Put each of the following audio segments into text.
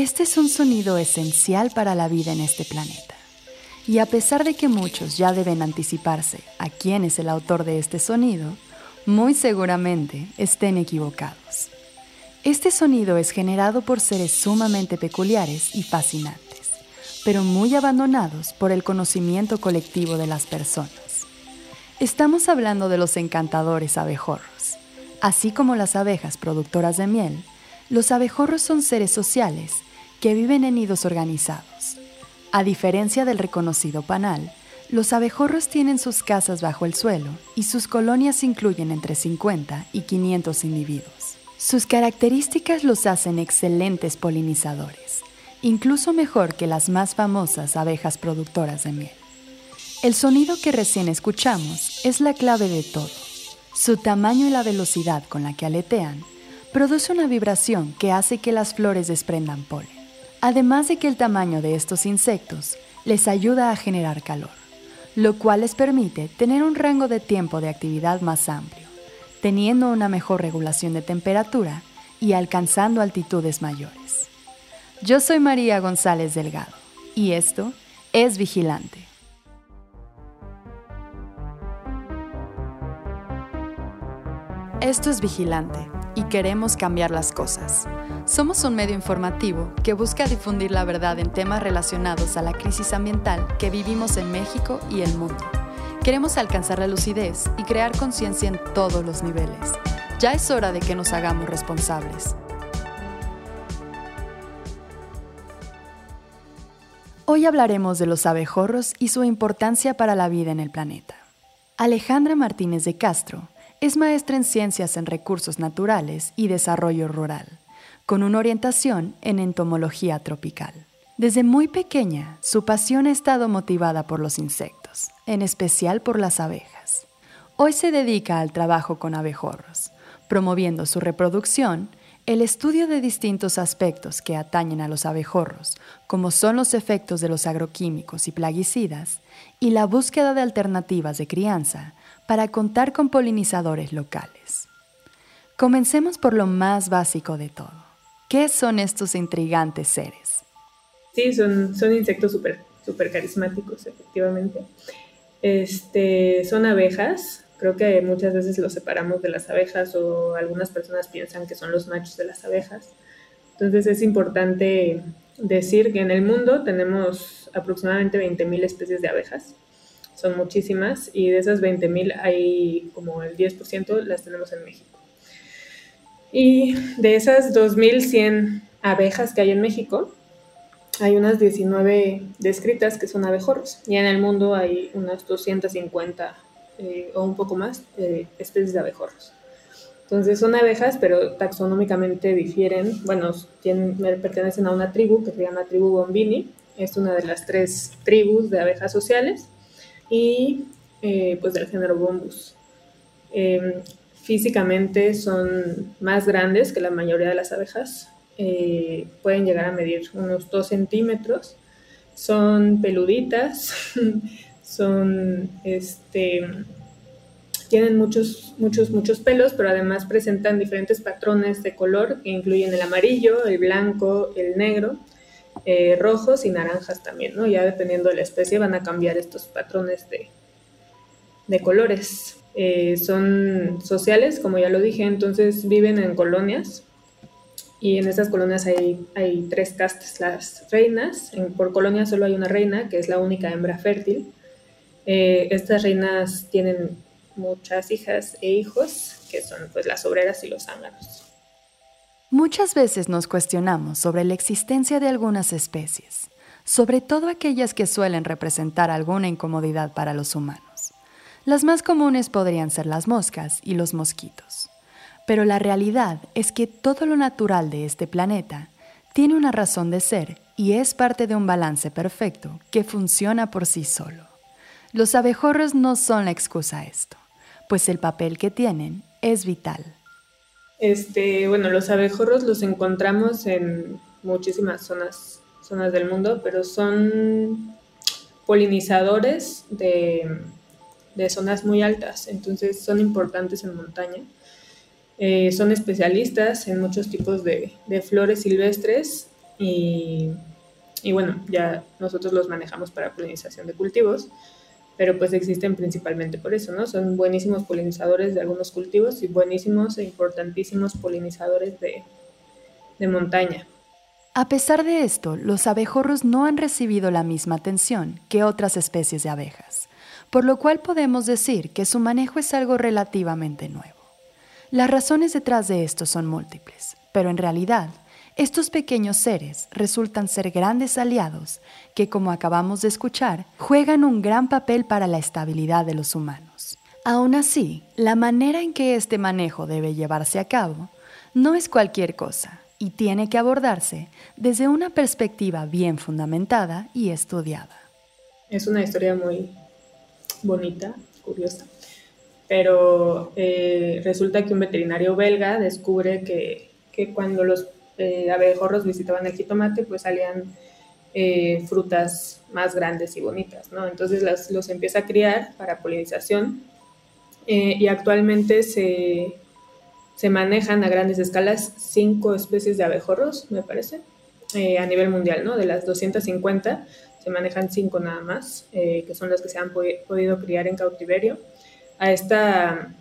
Este es un sonido esencial para la vida en este planeta. Y a pesar de que muchos ya deben anticiparse a quién es el autor de este sonido, muy seguramente estén equivocados. Este sonido es generado por seres sumamente peculiares y fascinantes, pero muy abandonados por el conocimiento colectivo de las personas. Estamos hablando de los encantadores abejorros. Así como las abejas productoras de miel, los abejorros son seres sociales que viven en nidos organizados. A diferencia del reconocido panal, los abejorros tienen sus casas bajo el suelo y sus colonias incluyen entre 50 y 500 individuos. Sus características los hacen excelentes polinizadores, incluso mejor que las más famosas abejas productoras de miel. El sonido que recién escuchamos es la clave de todo. Su tamaño y la velocidad con la que aletean produce una vibración que hace que las flores desprendan polen, además de que el tamaño de estos insectos les ayuda a generar calor, lo cual les permite tener un rango de tiempo de actividad más amplio, teniendo una mejor regulación de temperatura y alcanzando altitudes mayores. Yo soy María González Delgado y esto es Vigilante. Esto es Vigilante y queremos cambiar las cosas. Somos un medio informativo que busca difundir la verdad en temas relacionados a la crisis ambiental que vivimos en México y el mundo. Queremos alcanzar la lucidez y crear conciencia en todos los niveles. Ya es hora de que nos hagamos responsables. Hoy hablaremos de los abejorros y su importancia para la vida en el planeta. Alejandra Martínez de Castro es maestra en Ciencias en Recursos Naturales y Desarrollo Rural, con una orientación en entomología tropical. Desde muy pequeña, su pasión ha estado motivada por los insectos, en especial por las abejas. Hoy se dedica al trabajo con abejorros, promoviendo su reproducción, el estudio de distintos aspectos que atañen a los abejorros, como son los efectos de los agroquímicos y plaguicidas, y la búsqueda de alternativas de crianza para contar con polinizadores locales. Comencemos por lo más básico de todo. ¿Qué son estos intrigantes seres? Sí, son, son insectos súper super carismáticos, efectivamente. Este, son abejas. Creo que muchas veces los separamos de las abejas o algunas personas piensan que son los machos de las abejas. Entonces es importante decir que en el mundo tenemos aproximadamente 20.000 especies de abejas son muchísimas y de esas 20.000 hay como el 10% las tenemos en México. Y de esas 2.100 abejas que hay en México, hay unas 19 descritas que son abejorros y en el mundo hay unas 250 eh, o un poco más eh, especies de abejorros. Entonces son abejas, pero taxonómicamente difieren, bueno, tienen, pertenecen a una tribu que se llama tribu Bombini, es una de las tres tribus de abejas sociales y eh, pues del género Bombus. Em, físicamente son más grandes que la mayoría de las abejas, eh, pueden llegar a medir unos 2 centímetros, son peluditas, son, este, tienen muchos, muchos, muchos pelos, pero además presentan diferentes patrones de color que incluyen el amarillo, el blanco, el negro eh, rojos y naranjas también, ¿no? Ya dependiendo de la especie van a cambiar estos patrones de, colores. Eh, son sociales, como ya lo dije, entonces viven en colonias y en estas colonias hay, tres castas, las reinas, por colonia solo hay una reina, que es la única hembra fértil. Eh, estas reinas tienen muchas hijas e hijos, que son pues las obreras y los zánganos. Muchas veces nos cuestionamos sobre la existencia de algunas especies, sobre todo aquellas que suelen representar alguna incomodidad para los humanos. Las más comunes podrían ser las moscas y los mosquitos. Pero la realidad es que todo lo natural de este planeta tiene una razón de ser y es parte de un balance perfecto que funciona por sí solo. Los abejorros no son la excusa a esto, pues el papel que tienen es vital. Este, bueno, los abejorros los encontramos en muchísimas zonas, zonas del mundo, pero son polinizadores de, zonas muy altas, entonces son importantes en montaña. Eh, son especialistas en muchos tipos de, flores silvestres y, y bueno, ya nosotros los manejamos para polinización de cultivos, pero pues existen principalmente por eso, ¿no? Son buenísimos polinizadores de algunos cultivos y buenísimos e importantísimos polinizadores de, de montaña. A pesar de esto, los abejorros no han recibido la misma atención que otras especies de abejas, por lo cual podemos decir que su manejo es algo relativamente nuevo. Las razones detrás de esto son múltiples, pero en realidad, estos pequeños seres resultan ser grandes aliados que, como acabamos de escuchar, juegan un gran papel para la estabilidad de los humanos. Aún así, la manera en que este manejo debe llevarse a cabo no es cualquier cosa y tiene que abordarse desde una perspectiva bien fundamentada y estudiada. Es una historia muy bonita, curiosa, pero eh, resulta que un veterinario belga descubre que, que cuando los eh, abejorros visitaban el jitomate, pues salían eh, frutas más grandes y bonitas, ¿no? Entonces los empieza a criar para polinización y actualmente se, se manejan a grandes escalas cinco especies de abejorros, me parece, eh, a nivel mundial, ¿no? De las 250 se manejan cinco nada más, eh, que son las que se han podido criar en cautiverio. A, esta,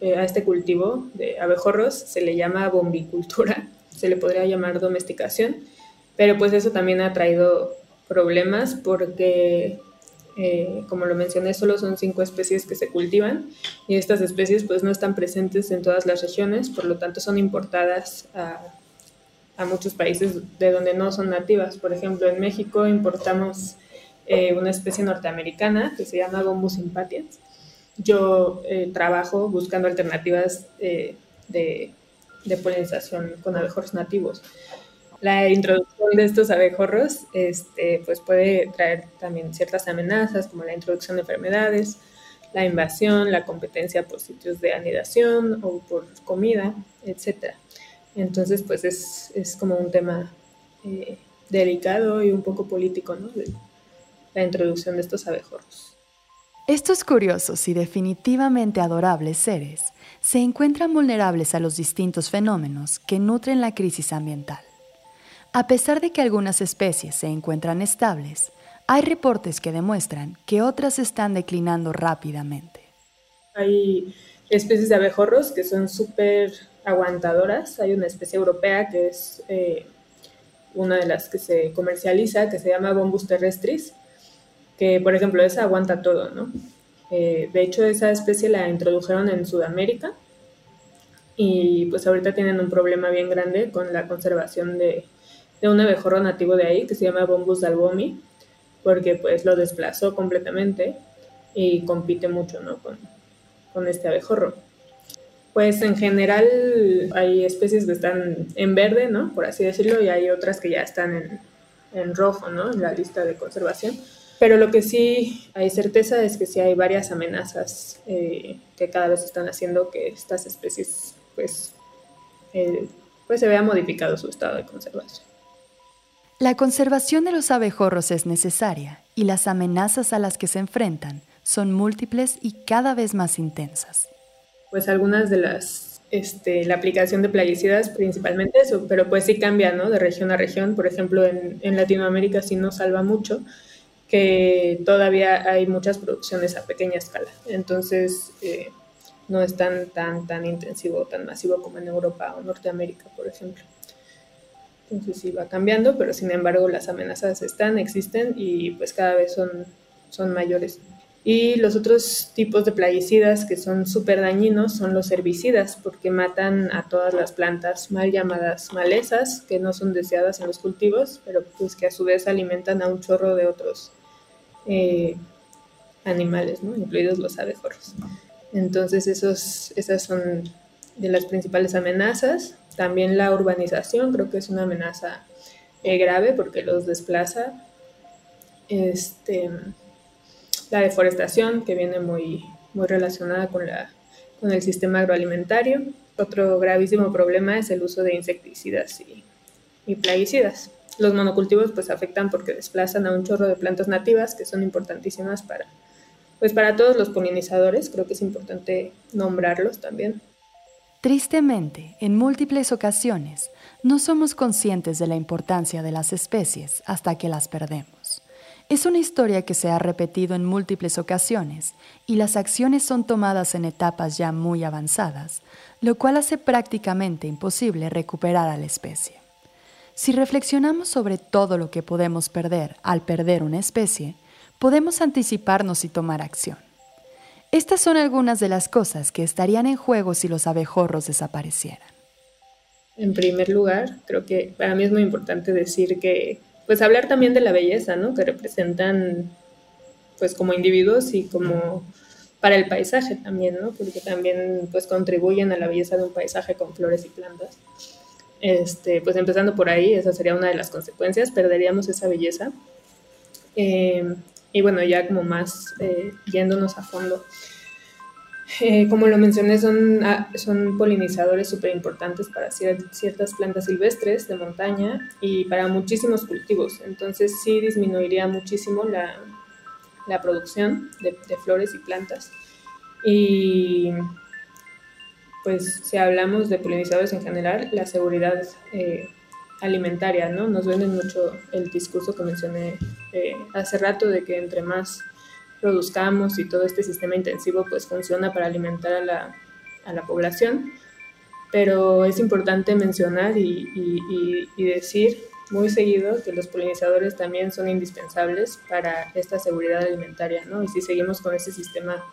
eh, a este cultivo de abejorros se le llama bombicultura, se le podría llamar domesticación, pero pues eso también ha traído problemas porque eh, como lo mencioné, solo son cinco especies que se cultivan y estas especies pues no están presentes en todas las regiones, por lo tanto son importadas a, muchos países de donde no son nativas. Por ejemplo, en México importamos eh, una especie norteamericana que se llama Bombus impatiens. Yo eh, trabajo buscando alternativas de, de polinización con abejorros nativos la introducción de estos abejorros este, pues puede traer también ciertas amenazas como la introducción de enfermedades, la invasión, la competencia por sitios de anidación o por comida, etc. Entonces pues es, es como un tema eh, delicado y un poco político, ¿no? la introducción de estos abejorros. Estos curiosos y definitivamente adorables seres se encuentran vulnerables a los distintos fenómenos que nutren la crisis ambiental. A pesar de que algunas especies se encuentran estables, hay reportes que demuestran que otras están declinando rápidamente. Hay especies de abejorros que son súper aguantadoras. Hay una especie europea que es eh, una de las que se comercializa, que se llama Bombus terrestris, que por ejemplo esa aguanta todo, ¿no? Eh, de hecho esa especie la introdujeron en Sudamérica y pues ahorita tienen un problema bien grande con la conservación de, de un abejorro nativo de ahí que se llama Bombus dalbomi, porque pues lo desplazó completamente y compite mucho ¿no? con, con este abejorro. Pues en general hay especies que están en verde, ¿no? Por así decirlo, y hay otras que ya están en, en rojo, ¿no? En la lista de conservación. Pero lo que sí hay certeza es que sí hay varias amenazas eh, que cada vez están haciendo que estas especies, pues, eh, pues se vea modificado su estado de conservación. La conservación de los abejorros es necesaria y las amenazas a las que se enfrentan son múltiples y cada vez más intensas. Pues algunas de las, este, la aplicación de plaguicidas principalmente eso, pero pues sí cambia, ¿no? De región a región. Por ejemplo, en, Latinoamérica sí nos salva mucho que todavía hay muchas producciones a pequeña escala. Entonces, eh, no es tan, tan, tan intensivo, tan masivo como en Europa o Norteamérica, por ejemplo. Entonces sí va cambiando, pero sin embargo las amenazas están, existen y pues cada vez son, son mayores. Y los otros tipos de plaguicidas que son súper dañinos son los herbicidas, porque matan a todas las plantas mal llamadas malezas, que no son deseadas en los cultivos, pero pues que a su vez alimentan a un chorro de otros eh, animales, ¿no? incluidos los abejorros. Entonces esos, esas son de las principales amenazas. También la urbanización creo que es una amenaza eh, grave porque los desplaza. Este, la deforestación, que viene muy, muy relacionada con, la, con el sistema agroalimentario. Otro gravísimo problema es el uso de insecticidas y, y plaguicidas. Los monocultivos pues afectan porque desplazan a un chorro de plantas nativas que son importantísimas para, pues para todos los polinizadores, creo que es importante nombrarlos también. Tristemente, en múltiples ocasiones, no somos conscientes de la importancia de las especies hasta que las perdemos. Es una historia que se ha repetido en múltiples ocasiones y las acciones son tomadas en etapas ya muy avanzadas, lo cual hace prácticamente imposible recuperar a la especie. Si reflexionamos sobre todo lo que podemos perder al perder una especie, podemos anticiparnos y tomar acción. Estas son algunas de las cosas que estarían en juego si los abejorros desaparecieran. En primer lugar, creo que para mí es muy importante decir que pues hablar también de la belleza, ¿no? Que representan, pues como individuos y como para el paisaje también, ¿no? Porque también, pues contribuyen a la belleza de un paisaje con flores y plantas. Este, pues empezando por ahí, esa sería una de las consecuencias, perderíamos esa belleza. Eh, y bueno, ya como más eh, yéndonos a fondo, eh, como lo mencioné, son, ah, son polinizadores súper importantes para ciertas plantas silvestres de montaña y para muchísimos cultivos. Entonces sí disminuiría muchísimo la, la producción de, flores y plantas. Y pues si hablamos de polinizadores en general, la seguridad eh, alimentaria, ¿no? Nos venden mucho el discurso que mencioné eh, hace rato de que entre más produzcamos y todo este sistema intensivo pues funciona para alimentar a la, a la población. Pero es importante mencionar y, y, decir muy seguido que los polinizadores también son indispensables para esta seguridad alimentaria, ¿no? Y si seguimos con ese sistema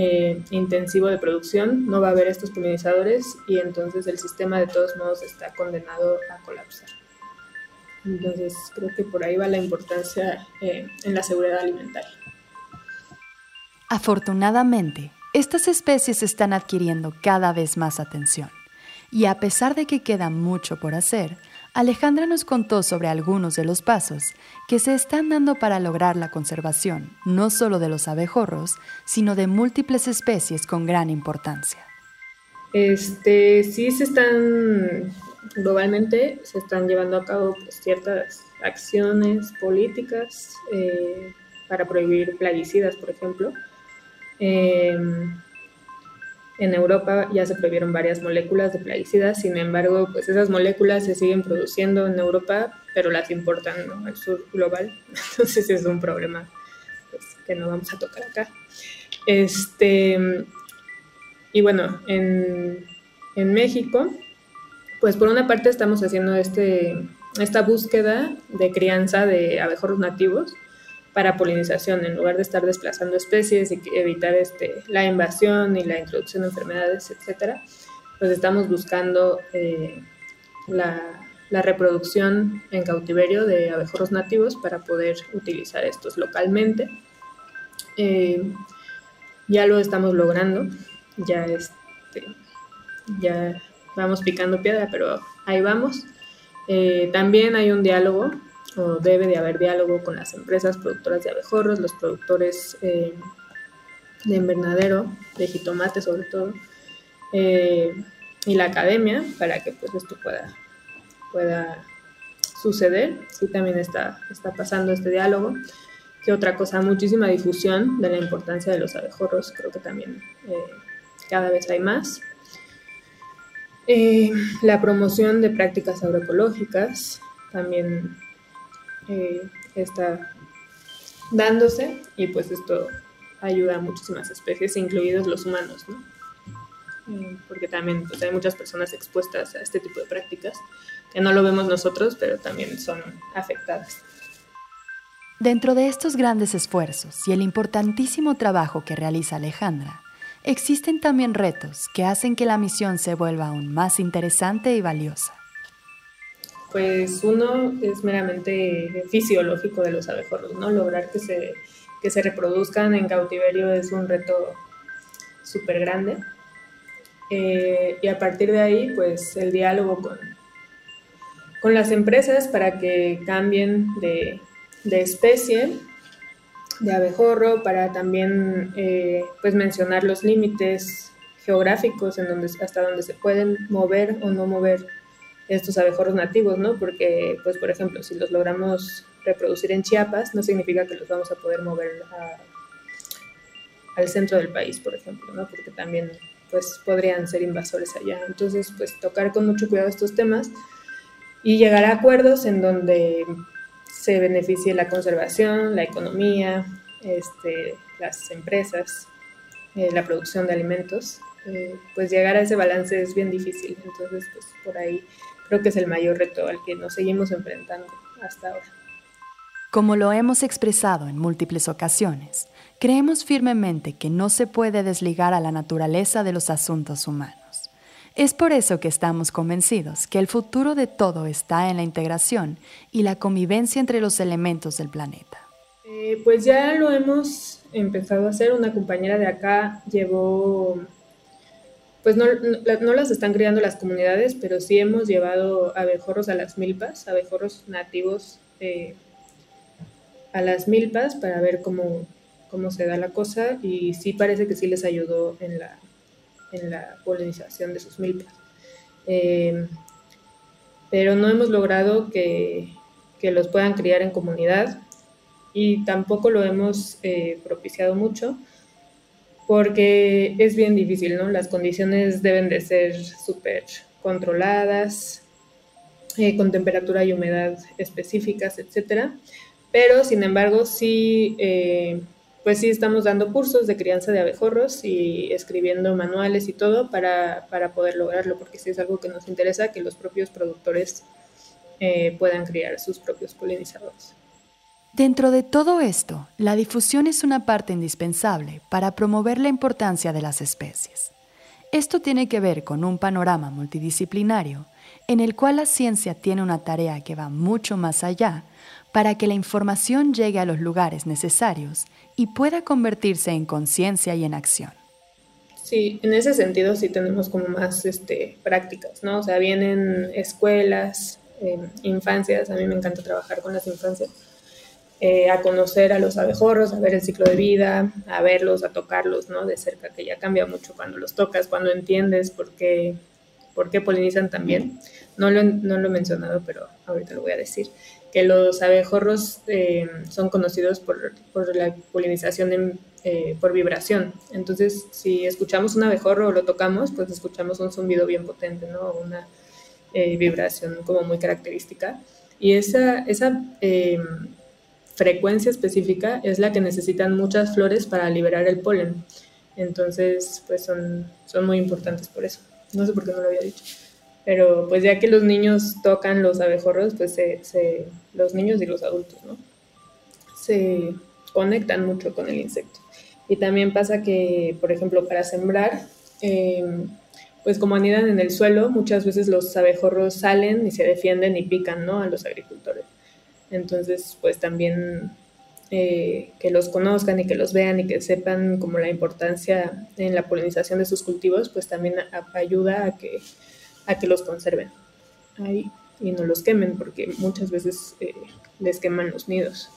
eh, intensivo de producción, no va a haber estos polinizadores y entonces el sistema de todos modos está condenado a colapsar. Entonces creo que por ahí va la importancia eh, en la seguridad alimentaria. Afortunadamente, estas especies están adquiriendo cada vez más atención. Y a pesar de que queda mucho por hacer, Alejandra nos contó sobre algunos de los pasos que se están dando para lograr la conservación no solo de los abejorros, sino de múltiples especies con gran importancia. Este, sí se están, globalmente, se están llevando a cabo pues, ciertas acciones políticas eh, para prohibir plaguicidas, por ejemplo. Em, en Europa ya se prohibieron varias moléculas de plaguicidas, sin embargo, pues esas moléculas se siguen produciendo en Europa, pero las importan al sur global. Entonces es un problema pues, que no vamos a tocar acá. Este, y bueno, en, en México, pues por una parte estamos haciendo este, esta búsqueda de crianza de abejorros nativos para polinización, en lugar de estar desplazando especies y evitar este, la invasión y la introducción de enfermedades, etcétera, pues estamos buscando eh, la, reproducción en cautiverio de abejorros nativos para poder utilizar estos localmente. Eh, ya lo estamos logrando, ya, este, ya vamos picando piedra, pero ahí vamos. Eh, también hay un diálogo o debe de haber diálogo con las empresas productoras de abejorros, los productores eh, de invernadero, de jitomate sobre todo, eh, y la academia para que pues esto pueda, pueda suceder. Sí también está, está pasando este diálogo. Que otra cosa, muchísima difusión de la importancia de los abejorros, creo que también eh, cada vez hay más. la promoción de prácticas agroecológicas, también eh, está dándose y pues esto ayuda a muchísimas especies, incluidos los humanos, ¿no? Eh, porque también pues, hay muchas personas expuestas a este tipo de prácticas que no lo vemos nosotros, pero también son afectadas. Dentro de estos grandes esfuerzos y el importantísimo trabajo que realiza Alejandra, existen también retos que hacen que la misión se vuelva aún más interesante y valiosa. Pues uno es meramente fisiológico de los abejorros, ¿no? Lograr que se, que se reproduzcan en cautiverio es un reto súper grande. Eh, y a partir de ahí, pues el diálogo con, con las empresas para que cambien de, especie de abejorro, para también eh, pues mencionar los límites geográficos en donde, hasta donde se pueden mover o no mover estos abejorros nativos, ¿no? Porque, pues, por ejemplo, si los logramos reproducir en Chiapas, no significa que los vamos a poder mover al centro del país, por ejemplo, ¿no? Porque también pues podrían ser invasores allá. Entonces, pues tocar con mucho cuidado estos temas y llegar a acuerdos en donde se beneficie la conservación, la economía, este, las empresas, eh, la producción de alimentos, eh, pues llegar a ese balance es bien difícil. Entonces, pues por ahí creo que es el mayor reto al que nos seguimos enfrentando hasta ahora. Como lo hemos expresado en múltiples ocasiones, creemos firmemente que no se puede desligar a la naturaleza de los asuntos humanos. Es por eso que estamos convencidos que el futuro de todo está en la integración y la convivencia entre los elementos del planeta. Eh, pues ya lo hemos empezado a hacer. Una compañera de acá llevó, pues no, las están criando las comunidades, pero sí hemos llevado abejorros a las milpas, abejorros nativos eh, a las milpas para ver cómo, cómo se da la cosa y sí parece que sí les ayudó en la, en la polinización de sus milpas. Eh, pero no hemos logrado que, que, los puedan criar en comunidad y tampoco lo hemos eh, propiciado mucho porque es bien difícil, ¿no? Las condiciones deben de ser súper controladas, eh, con temperatura y humedad específicas, etcétera pero sin embargo sí, eh, pues sí estamos dando cursos de crianza de abejorros y escribiendo manuales y todo para, poder lograrlo, porque sí es algo que nos interesa que los propios productores eh, puedan criar sus propios polinizadores. Dentro de todo esto, la difusión es una parte indispensable para promover la importancia de las especies. Esto tiene que ver con un panorama multidisciplinario en el cual la ciencia tiene una tarea que va mucho más allá para que la información llegue a los lugares necesarios y pueda convertirse en conciencia y en acción. Sí, en ese sentido sí tenemos como más este, prácticas, ¿no? O sea, vienen escuelas, em, infancias, a mí me encanta trabajar con las infancias, eh, a conocer a los abejorros, a ver el ciclo de vida, a verlos, a tocarlos, ¿no? De cerca, que ya cambia mucho cuando los tocas, cuando entiendes por qué, por qué polinizan también. No lo, no lo he mencionado, pero ahorita lo voy a decir que los abejorros eh, son conocidos por, la polinización eh, por vibración. Entonces, si escuchamos un abejorro o lo tocamos, pues escuchamos un zumbido bien potente, ¿no? Una eh, vibración como muy característica. Y esa, esa frecuencia específica es la que necesitan muchas flores para liberar el polen. Entonces, pues son, son muy importantes por eso. No sé por qué no lo había dicho pero pues ya que los niños tocan los abejorros, pues se, los niños y los adultos, ¿no? Se conectan mucho con el insecto. Y también pasa que, por ejemplo, para sembrar, em, pues como anidan en el suelo, muchas veces los abejorros salen y se defienden y pican, ¿no? A los agricultores. Entonces, pues también eh, que los conozcan y que los vean y que sepan como la importancia en la polinización de sus cultivos, pues también ayuda a que a que los conserven ahí y no los quemen, porque muchas veces eh, les queman los nidos.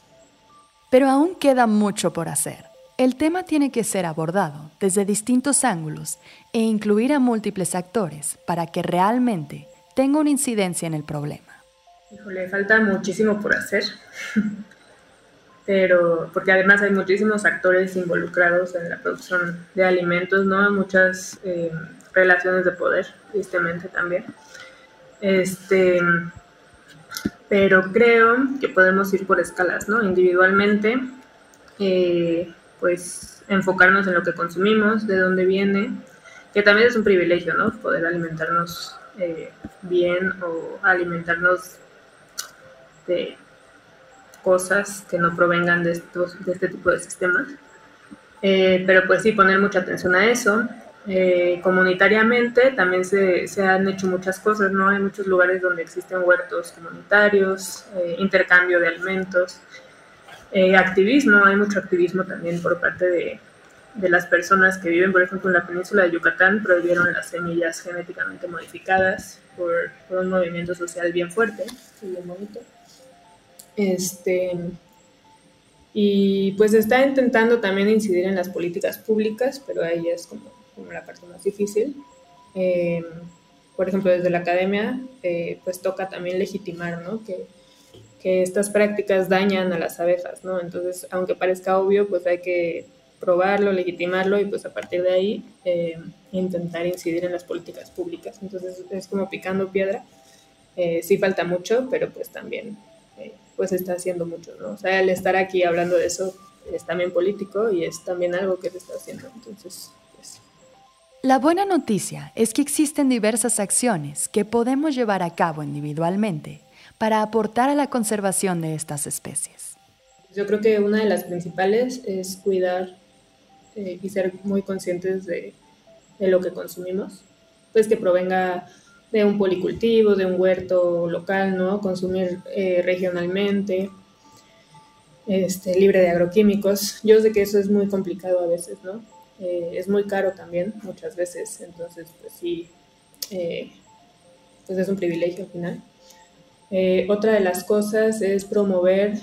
Pero aún queda mucho por hacer. El tema tiene que ser abordado desde distintos ángulos e incluir a múltiples actores para que realmente tenga una incidencia en el problema. Híjole, falta muchísimo por hacer, pero porque además hay muchísimos actores involucrados en la producción de alimentos, ¿no? Muchas eh, relaciones de poder, tristemente también. Este, pero creo que podemos ir por escalas, ¿no? Individualmente, eh, pues enfocarnos en lo que consumimos, de dónde viene, que también es un privilegio, ¿no? Poder alimentarnos eh, bien o alimentarnos de cosas que no provengan de, estos, de este tipo de sistemas. Eh, pero pues sí, poner mucha atención a eso, eh, comunitariamente también se, se, han hecho muchas cosas, ¿no? Hay muchos lugares donde existen huertos comunitarios, eh, intercambio de alimentos, activismo, hay mucho activismo también por parte de, de, las personas que viven, por ejemplo, en la península de Yucatán, prohibieron las semillas genéticamente modificadas por, por un movimiento social bien fuerte y bien bonito. Este, y pues está intentando también incidir en las políticas públicas, pero ahí es como como la parte más difícil. Em, por ejemplo, desde la academia, eh, pues toca también legitimar, ¿no? Que, que, estas prácticas dañan a las abejas, ¿no? Entonces, aunque parezca obvio, pues hay que probarlo, legitimarlo y pues a partir de ahí eh, intentar incidir en las políticas públicas. Entonces es como picando piedra. Eh, sí falta mucho, pero pues también eh, pues está haciendo mucho, ¿no? O sea, el estar aquí hablando de eso es también político y es también algo que se está haciendo. Entonces, pues. La buena noticia es que existen diversas acciones que podemos llevar a cabo individualmente para aportar a la conservación de estas especies. Yo creo que una de las principales es cuidar eh, y ser muy conscientes de, de, lo que consumimos, pues que provenga de un policultivo, de un huerto local, ¿no? Consumir eh, regionalmente, este, libre de agroquímicos. Yo sé que eso es muy complicado a veces, ¿no? Eh, es muy caro también muchas veces, entonces pues sí, pues es un privilegio al final. otra de las cosas es promover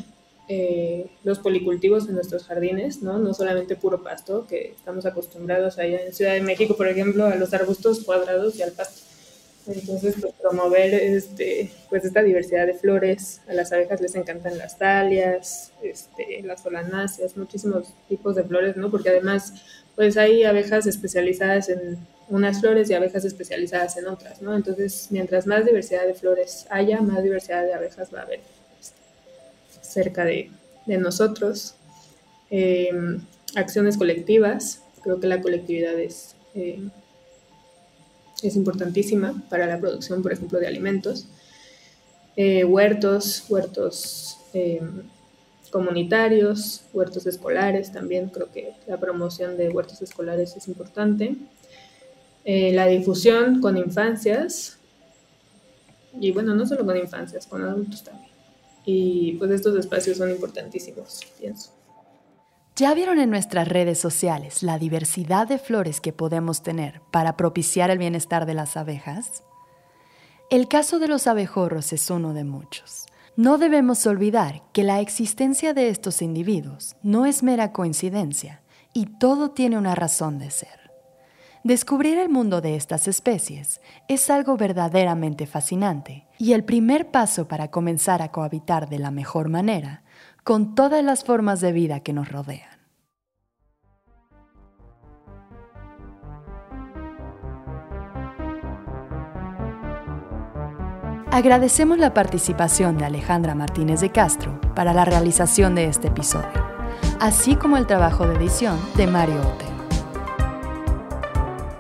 eh, los policultivos en nuestros jardines, ¿no? No solamente puro pasto, que estamos acostumbrados allá en Ciudad de México, por ejemplo, a los arbustos cuadrados y al pasto. Entonces, pues, promover este, pues, esta diversidad de flores. A las abejas les encantan las dalias, este, las solanáceas, muchísimos tipos de flores, ¿no? Porque además, pues hay abejas especializadas en unas flores y abejas especializadas en otras, ¿no? Entonces, mientras más diversidad de flores haya, más diversidad de abejas va a haber cerca de, nosotros. Eh, acciones colectivas, creo que la colectividad es, eh, es importantísima para la producción, por ejemplo, de alimentos. Eh, huertos, huertos comunitarios, huertos escolares, también creo que la promoción de huertos escolares es importante. la difusión con infancias, y bueno, no solo con infancias, con adultos también. Y pues estos espacios son importantísimos, pienso. ¿Ya vieron en nuestras redes sociales la diversidad de flores que podemos tener para propiciar el bienestar de las abejas? El caso de los abejorros es uno de muchos. No debemos olvidar que la existencia de estos individuos no es mera coincidencia y todo tiene una razón de ser. Descubrir el mundo de estas especies es algo verdaderamente fascinante y el primer paso para comenzar a cohabitar de la mejor manera con todas las formas de vida que nos rodean. Agradecemos la participación de Alejandra Martínez de Castro para la realización de este episodio, así como el trabajo de edición de Mario Otero.